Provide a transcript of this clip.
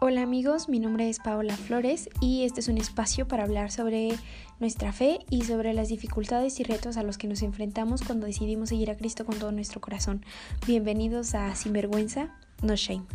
Hola amigos, mi nombre es Paola Flores y este es un espacio para hablar sobre nuestra fe y sobre las dificultades y retos a los que nos enfrentamos cuando decidimos seguir a Cristo con todo nuestro corazón. Bienvenidos a Sinvergüenza, no shame.